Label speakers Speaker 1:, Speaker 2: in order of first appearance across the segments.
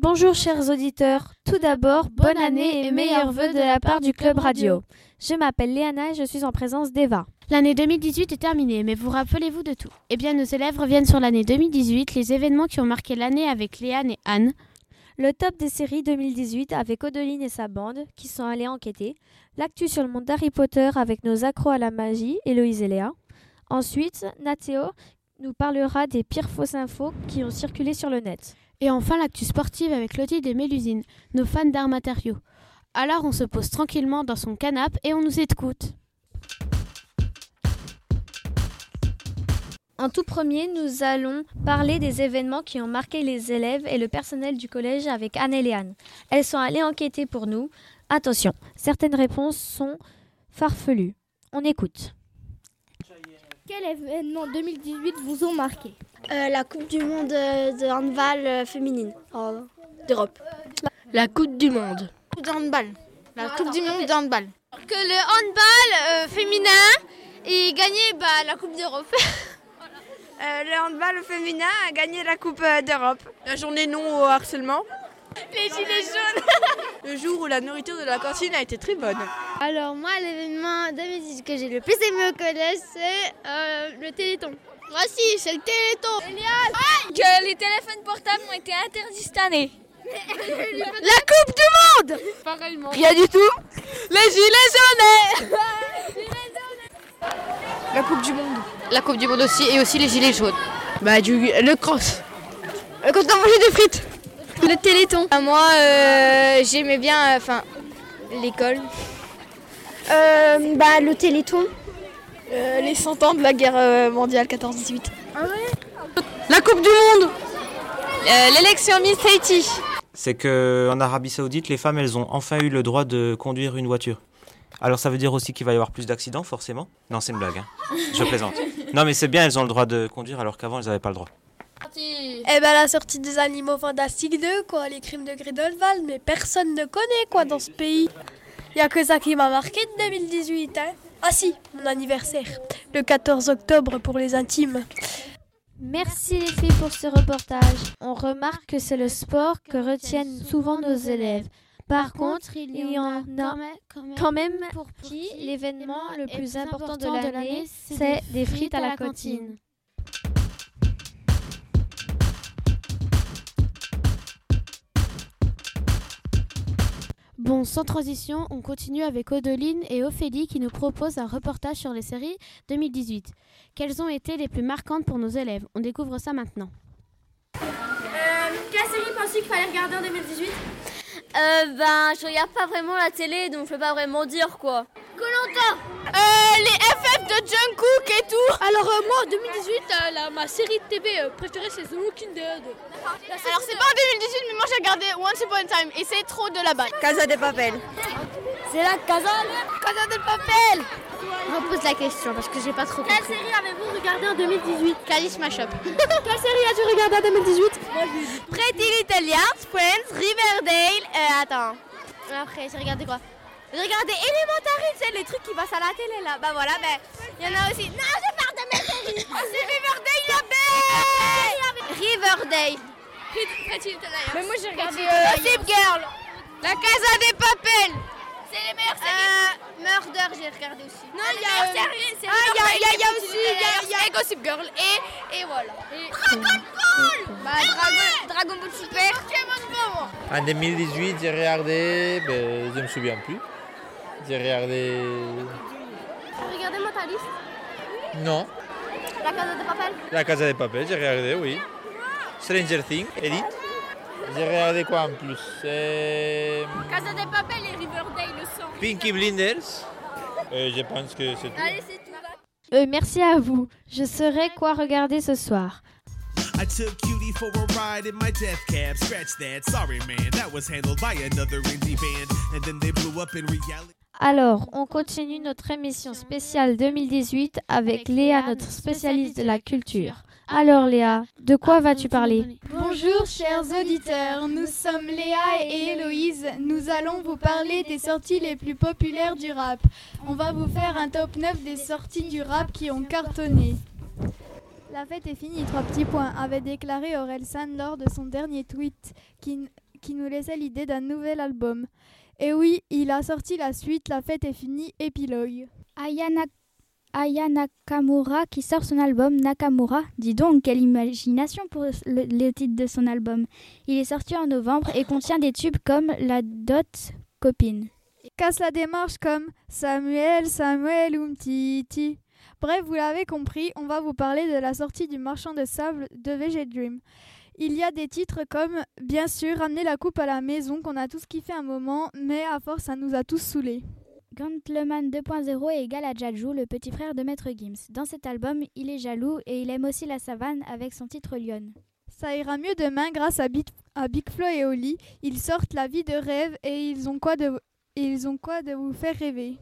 Speaker 1: Bonjour chers auditeurs, tout d'abord, bonne année et meilleurs vœux de la part du Club Radio. Je m'appelle Léana et je suis en présence d'Eva.
Speaker 2: L'année 2018 est terminée, mais vous rappelez-vous de tout Eh bien, nos élèves reviennent sur l'année 2018, les événements qui ont marqué l'année avec Léane et Anne.
Speaker 1: Le top des séries 2018 avec Odeline et sa bande qui sont allés enquêter. L'actu sur le monde d'Harry Potter avec nos accros à la magie, Héloïse et Léa. Ensuite, Nathéo nous parlera des pires fausses infos qui ont circulé sur le net.
Speaker 2: Et enfin, l'actu sportive avec Lottie des Mélusines, nos fans d'arts matériaux. Alors, on se pose tranquillement dans son canapé et on nous écoute.
Speaker 1: En tout premier, nous allons parler des événements qui ont marqué les élèves et le personnel du collège avec Anne et Léane. Elles sont allées enquêter pour nous. Attention, certaines réponses sont farfelues. On écoute.
Speaker 3: Quel événement 2018 vous ont marqué?
Speaker 4: Euh, la Coupe du Monde euh, de handball euh, féminine d'Europe.
Speaker 5: La Coupe du Monde. De handball. La Coupe du Monde de handball.
Speaker 6: Que le handball euh, féminin ait gagné bah, la Coupe d'Europe.
Speaker 7: Euh, le handball féminin a gagné la Coupe euh, d'Europe.
Speaker 5: La journée non au harcèlement.
Speaker 6: Les gilets jaunes.
Speaker 5: Le jour où la nourriture de la cantine a été très bonne.
Speaker 3: Alors moi, l'événement 2018 que j'ai le plus aimé au collège, c'est euh, le Téléthon.
Speaker 6: Moi aussi, c'est le Téléthon. Que les téléphones portables ont été interdits cette année.
Speaker 5: La Coupe du Monde
Speaker 6: Pareillement.
Speaker 5: Rien du tout. Les gilets jaunes La Coupe du Monde.
Speaker 8: La Coupe du Monde aussi et aussi les gilets jaunes.
Speaker 5: Bah du le cross. Euh, Quand on a mangé des frites.
Speaker 3: Le Téléthon.
Speaker 6: Moi, euh, j'aimais bien enfin l'école.
Speaker 4: Euh, bah, le Téléthon.
Speaker 5: Euh, les 100 ans de la guerre euh, mondiale 14-18. La Coupe du Monde
Speaker 6: Euh, L'élection Miss Haiti.
Speaker 9: c'est que en Arabie Saoudite, les femmes, elles ont enfin eu le droit de conduire une voiture. Alors ça veut dire aussi qu'il va y avoir plus d'accidents, forcément Non, c'est une blague, hein. je plaisante. Non, mais c'est bien, elles ont le droit de conduire alors qu'avant, elles n'avaient pas le droit.
Speaker 10: Eh ben la sortie des Animaux Fantastiques 2, quoi, les crimes de Grindelwald, mais personne ne connaît quoi dans ce pays. Y a que ça qui m'a marqué de 2018, hein. Ah si, mon anniversaire, le 14 octobre pour les intimes.
Speaker 1: Merci les filles pour ce reportage. On remarque que c'est le sport que retiennent souvent nos élèves. Par contre, il y en a quand même pour qui l'événement le plus important de l'année, c'est des frites à la cantine.
Speaker 2: Bon, sans transition, on continue avec Odeline et Ophélie qui nous proposent un reportage sur les séries 2018. Quelles ont été les plus marquantes pour nos élèves? On découvre ça maintenant.
Speaker 3: quelle série pensez qu'il fallait regarder en 2018
Speaker 6: Euh, ben, je regarde pas vraiment la télé, donc je peux pas vraiment dire quoi.
Speaker 3: Colanta
Speaker 5: Euh, les FF de Jungkook et tout
Speaker 3: Alors euh, moi en 2018, euh, la- ma série de TV euh, préférée c'est The Walking Dead.
Speaker 5: Alors c'est pas en 2018 mais moi j'ai regardé Once Upon a Time et c'est trop de la balle.
Speaker 7: Casa de Papel.
Speaker 3: C'est la Casa
Speaker 5: Casa del Papel
Speaker 2: Repose la question parce que j'ai pas trop
Speaker 3: Quelle série avez-vous regardé en 2018
Speaker 5: Calice Mashup.
Speaker 3: Quelle série as-tu regardé en 2018
Speaker 6: Pretty Little Liars, Friends, Riverdale. Euh, attends. Après, j'ai regardé quoi? J'ai regardé Elementary, tu sais, les trucs qui passent à la télé là. Bah voilà, ben, il y en a aussi. Non, je parle de mes séries. Oh, c'est Riverdale la Riverdale. Pretty Little Liars.
Speaker 5: Mais moi j'ai regardé
Speaker 6: Gossip Girl. La Casa des Papel. C'est les meilleures séries. Murder, j'ai regardé aussi. Non, il y a. Ah, il y y a, il y a aussi. Il y y a Gossip Girl et, et voilà. Dragon Ball. Bah, Dragon, Dragon Ball Super.
Speaker 11: En 2018, j'ai regardé, ben, je me souviens plus. J'ai regardé.
Speaker 3: J'ai regardé Mentaliste.
Speaker 11: Non,
Speaker 3: La Casa de Papel.
Speaker 11: La Casa de Papel, j'ai regardé, oui. Stranger Things, Edith. J'ai regardé quoi en plus?
Speaker 6: Casa des Papel sang.
Speaker 11: Pinky Blinders. Euh, je pense que c'est tout.
Speaker 6: Allez, c'est tout.
Speaker 1: Euh, merci à vous. Je saurai quoi regarder ce soir.
Speaker 12: I took Cutie for a ride in my death cab. Scratch that, sorry man, that was handled by another indie band. And then they blew up in reality.
Speaker 1: Alors, on continue notre émission spéciale 2018 avec Léa, notre spécialiste de la culture. Alors Léa, de quoi vas-tu parler
Speaker 13: Bonjour chers auditeurs, nous sommes Léa et Héloïse. Nous allons vous parler des sorties les plus populaires du rap. On va vous faire un top 9 des sorties du rap qui ont cartonné.
Speaker 14: La fête est finie, trois petits points, avait déclaré Orelsan lors de son dernier tweet qui, qui nous laissait l'idée d'un nouvel album. Et oui, il a sorti la suite La fête est finie, épilogue.
Speaker 4: Ayana Aya Nakamura qui sort son album Nakamura. Dis donc, quelle imagination pour le, titre de son album. Il est sorti en novembre et contient des tubes comme La Dot Copine.
Speaker 14: Casse la démarche comme Samuel, Samuel Umtiti. Bref, vous l'avez compris, on va vous parler de la sortie du marchand de sable de VG Dream. Il y a des titres comme, bien sûr, Ramener la coupe à la maison qu'on a tous kiffé un moment, mais à force ça nous a tous saoulés.
Speaker 4: Gantleman 2.0 est égal à Jajou, le petit frère de Maître Gims. Dans cet album, il est jaloux et il aime aussi la savane avec son titre Lyon.
Speaker 14: Ça ira mieux demain grâce à, Big, à Big Flo et Oli. Ils sortent la vie de rêve et ils ont quoi de, ils ont quoi de vous faire rêver.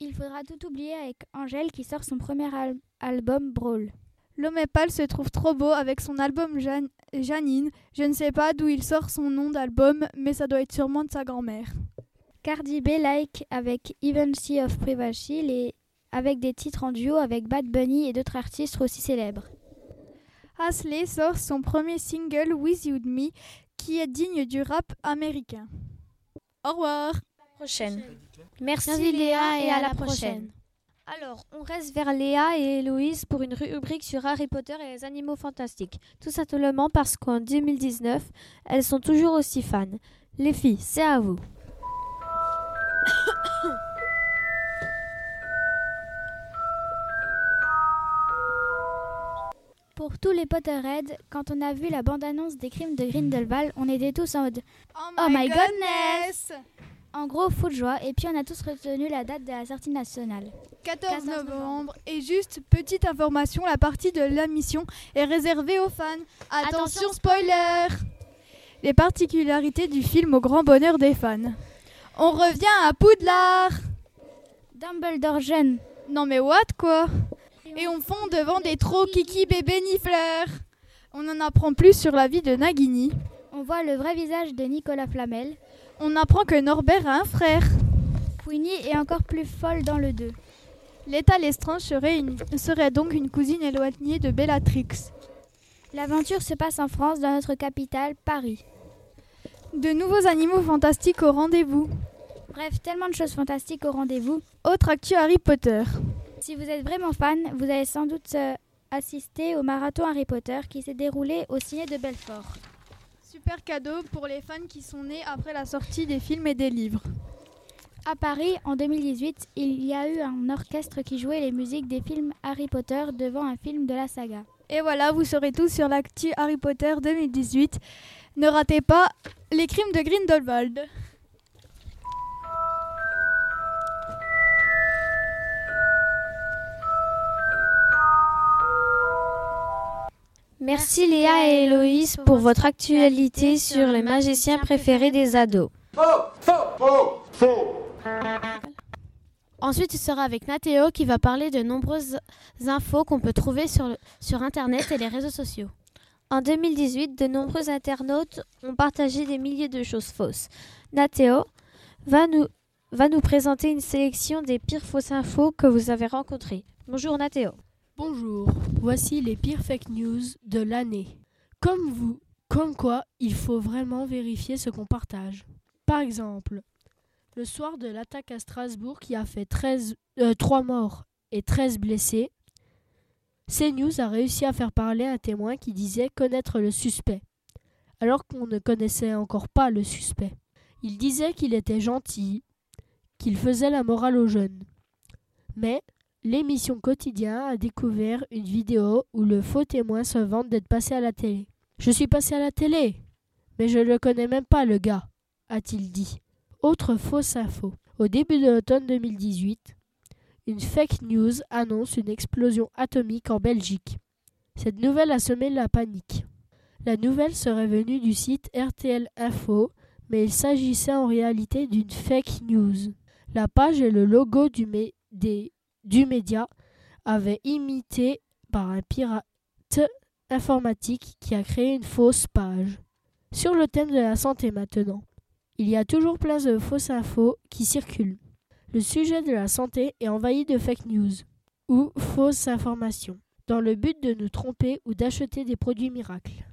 Speaker 4: Il faudra tout oublier avec Angèle qui sort son premier al album Brawl.
Speaker 14: L'homme pâle se trouve trop beau avec son album Jan Janine. Je ne sais pas d'où il sort son nom d'album, mais ça doit être sûrement de sa grand-mère.
Speaker 4: Cardi B like avec Even Sea of Privacy et avec des titres en duo avec Bad Bunny et d'autres artistes aussi célèbres.
Speaker 14: Hasley sort son premier single With You Me qui est digne du rap américain. Au revoir.
Speaker 1: Prochaine. Merci, Merci Léa et à la prochaine. Alors, on reste vers Léa et Héloïse pour une rubrique sur Harry Potter et les animaux fantastiques. Tout simplement parce qu'en 2019, elles sont toujours aussi fans. Les filles, c'est à vous.
Speaker 4: Les Potterheads, quand on a vu la bande-annonce des crimes de Grindelwald, on était tous en mode
Speaker 13: Oh my, goodness
Speaker 4: En gros, fou de joie, et puis on a tous retenu la date de la sortie nationale.
Speaker 14: 14, 14 novembre. Et juste petite information, la partie de la mission est réservée aux fans. Attention, Attention spoiler Les particularités du film au grand bonheur des fans. On revient à Poudlard
Speaker 4: Dumbledore jeune.
Speaker 14: Non mais what quoi? Et on fond devant des trop kiki bébés nifleurs. On en apprend plus sur la vie de Nagini.
Speaker 4: On voit le vrai visage de Nicolas Flamel.
Speaker 14: On apprend que Norbert a un frère.
Speaker 4: Queenie est encore plus folle dans le 2.
Speaker 14: L'état Lestrange serait, une, serait donc une cousine éloignée de Bellatrix.
Speaker 4: L'aventure se passe en France, dans notre capitale, Paris.
Speaker 14: De nouveaux animaux fantastiques au rendez-vous.
Speaker 4: Bref, tellement de choses fantastiques au rendez-vous.
Speaker 14: Autre actu Harry Potter.
Speaker 4: Si vous êtes vraiment fan, vous allez sans doute euh, assister au marathon Harry Potter qui s'est déroulé au ciné de Belfort.
Speaker 14: Super cadeau pour les fans qui sont nés après la sortie des films et des livres.
Speaker 4: À Paris, en 2018, il y a eu un orchestre qui jouait les musiques des films Harry Potter devant un film de la saga.
Speaker 14: Et voilà, vous serez tous sur l'actu Harry Potter 2018. Ne ratez pas les crimes de Grindelwald.
Speaker 1: Merci Léa et Héloïse pour votre actualité sur les magiciens préférés des ados. Ensuite, ce sera avec Nathéo qui va parler de nombreuses infos qu'on peut trouver sur, sur Internet et les réseaux sociaux. En 2018, de nombreux internautes ont partagé des milliers de choses fausses. Nathéo va nous, va nous présenter une sélection des pires fausses infos que vous avez rencontrées. Bonjour Nathéo.
Speaker 15: Bonjour, voici les pires fake news de l'année. Comme vous, comme quoi il faut vraiment vérifier ce qu'on partage. Par exemple, le soir de l'attaque à Strasbourg qui a fait 13, euh, 3 morts et 13 blessés, CNews a réussi à faire parler un témoin qui disait connaître le suspect, alors qu'on ne connaissait encore pas le suspect. Il disait qu'il était gentil, qu'il faisait la morale aux jeunes. Mais l'émission Quotidien a découvert une vidéo où le faux témoin se vante d'être passé à la télé. Je suis passé à la télé, mais je ne le connais même pas, le gars, a-t-il dit. Autre fausse info. Au début de l'automne 2018, une fake news annonce une explosion atomique en Belgique. Cette nouvelle a semé la panique. La nouvelle serait venue du site RTL Info, mais il s'agissait en réalité d'une fake news. La page et le logo du, des, du média avaient imité par un pirate informatique qui a créé une fausse page. Sur le thème de la santé maintenant. Il y a toujours plein de fausses infos qui circulent. Le sujet de la santé est envahi de fake news ou fausses informations, dans le but de nous tromper ou d'acheter des produits miracles.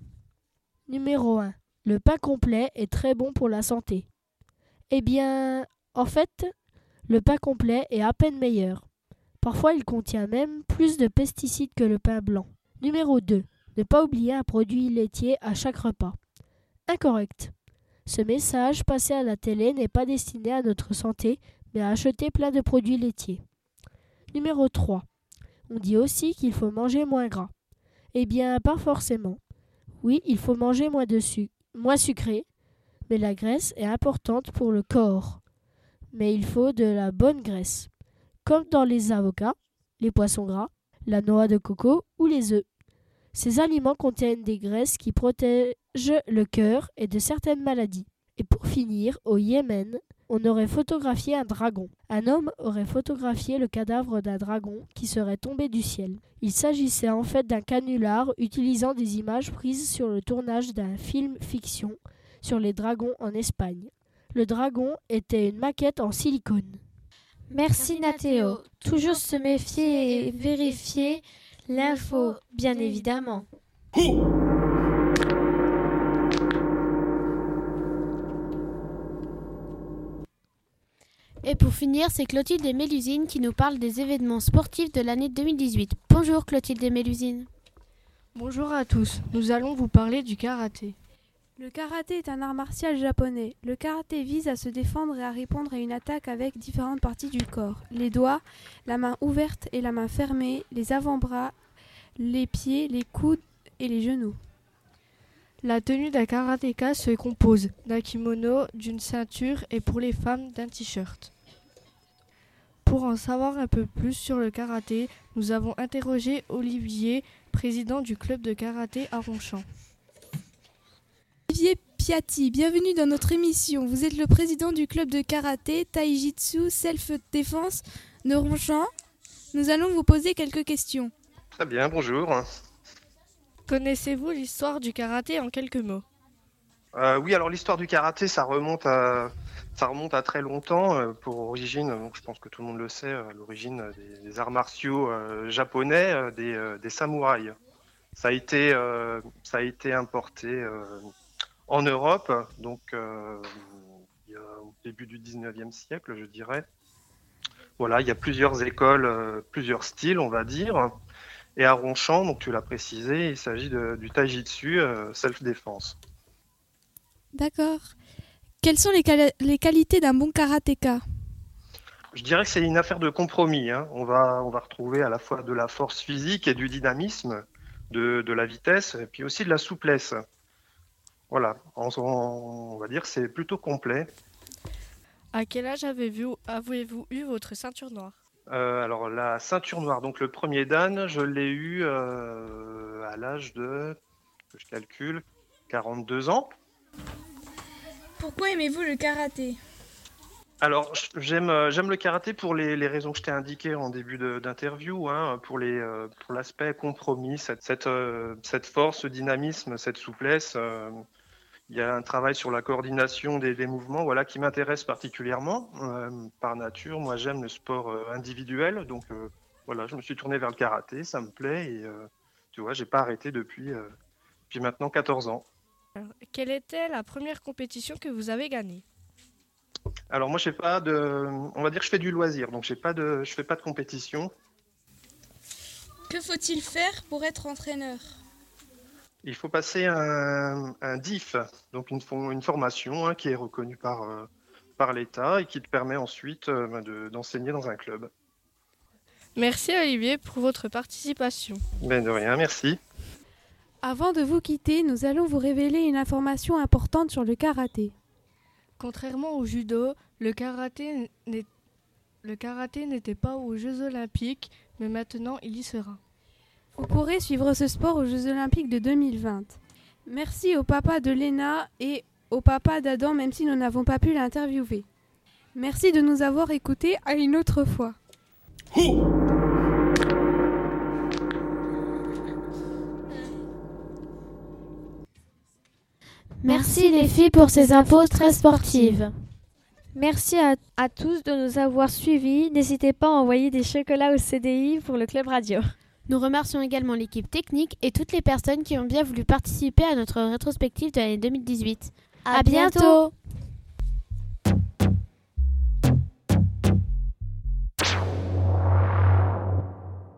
Speaker 15: Numéro 1. Le pain complet est très bon pour la santé. Eh bien, en fait, le pain complet est à peine meilleur. Parfois, il contient même plus de pesticides que le pain blanc. Numéro 2. Ne pas oublier un produit laitier à chaque repas. Incorrect. Ce message passé à la télé n'est pas destiné à notre santé, mais à acheter plein de produits laitiers. Numéro 3. On dit aussi qu'il faut manger moins gras. Eh bien, pas forcément. Oui, il faut manger moins, moins sucré, mais la graisse est importante pour le corps. Mais il faut de la bonne graisse, comme dans les avocats, les poissons gras, la noix de coco ou les œufs. Ces aliments contiennent des graisses qui protègent le cœur et de certaines maladies. Et pour finir, au Yémen, on aurait photographié un dragon. Un homme aurait photographié le cadavre d'un dragon qui serait tombé du ciel. Il s'agissait en fait d'un canular utilisant des images prises sur le tournage d'un film fiction sur les dragons en Espagne. Le dragon était une maquette en silicone.
Speaker 1: Merci Nathéo. Toujours se méfier et vérifier l'info, bien évidemment.
Speaker 2: Et pour finir, c'est Clotilde et Mélusine qui nous parle des événements sportifs de l'année 2018. Bonjour Clotilde et Mélusine.
Speaker 16: Bonjour à tous, nous allons vous parler du karaté.
Speaker 14: Le karaté est un art martial japonais. Le karaté vise à se défendre et à répondre à une attaque avec différentes parties du corps. Les doigts, la main ouverte et la main fermée, les avant-bras, les pieds, les coudes et les genoux.
Speaker 16: La tenue d'un karatéka se compose d'un kimono, d'une ceinture et pour les femmes d'un t-shirt. Pour en savoir un peu plus sur le karaté, nous avons interrogé Olivier, président du club de karaté à Ronchamp.
Speaker 14: Olivier Piatti, bienvenue dans notre émission. Vous êtes le président du club de karaté Taijitsu Self Défense de Ronchamp. Nous allons vous poser quelques questions.
Speaker 17: Très bien, bonjour.
Speaker 16: Connaissez-vous l'histoire du karaté en quelques mots?
Speaker 17: Euh, Oui, alors l'histoire du karaté, ça remonte à, ça remonte à très longtemps. Euh, pour origine, je pense que tout le monde le sait, à l'origine des, arts martiaux euh, japonais, des, des, samouraïs. Ça a été, ça a été importé en Europe, donc euh, au début du 19e siècle, je dirais. Voilà, il y a plusieurs écoles, euh, plusieurs styles, on va dire. Et à Ronchamp, donc tu l'as précisé, il s'agit du Taijitsu euh, self-défense.
Speaker 14: D'accord. Quelles sont les, les qualités d'un bon karatéka?
Speaker 17: Je dirais que c'est une affaire de compromis. Hein. On, va, on va retrouver à la fois de la force physique et du dynamisme, de, de la vitesse, et puis aussi de la souplesse. Voilà, on, va dire que c'est plutôt complet.
Speaker 16: À quel âge avez-vous avez eu votre ceinture noire?
Speaker 17: Euh, Alors la ceinture noire, donc le premier dan, je l'ai eu euh, à l'âge de, je calcule, 42 ans.
Speaker 14: Pourquoi aimez-vous le karaté?
Speaker 17: Alors, j'aime euh, j'aime le karaté pour les, raisons que je t'ai indiquées en début d'interview, hein, pour les pour l'aspect compromis, cette cette, cette force, ce dynamisme, cette souplesse il y a un travail sur la coordination des, mouvements voilà, qui m'intéresse particulièrement. Euh, par nature, moi j'aime le sport euh, individuel, donc euh, voilà, je me suis tourné vers le karaté, ça me plaît et tu vois, j'ai pas arrêté depuis, depuis maintenant 14 ans.
Speaker 16: quelle était la première compétition que vous avez gagnée?
Speaker 17: Alors moi, je fais pas de, on va dire, que je fais du loisir, donc pas de, je fais pas de compétition.
Speaker 14: Que faut-il faire pour être entraîneur?
Speaker 17: Il faut passer un, DIF, donc une, une formation hein, qui est reconnue par, euh, par l'État et qui te permet ensuite euh, ben d'enseigner dans un club.
Speaker 16: Merci Olivier pour votre participation.
Speaker 17: Ben de rien, merci.
Speaker 14: Avant de vous quitter, nous allons vous révéler une information importante sur le karaté.
Speaker 16: Contrairement au judo, le karaté n'était pas aux Jeux olympiques, mais maintenant il y sera.
Speaker 14: Vous pourrez suivre ce sport aux Jeux Olympiques de 2020. Merci au papa de Léna et au papa d'Adam, même si nous n'avons pas pu l'interviewer. Merci de nous avoir écoutés à une autre fois.
Speaker 1: Merci les filles pour ces infos très sportives. Merci à, à tous de nous avoir suivis. N'hésitez pas à envoyer des chocolats au CDI pour le club radio.
Speaker 2: Nous remercions également l'équipe technique et toutes les personnes qui ont bien voulu participer à notre rétrospective de l'année 2018.
Speaker 1: À bientôt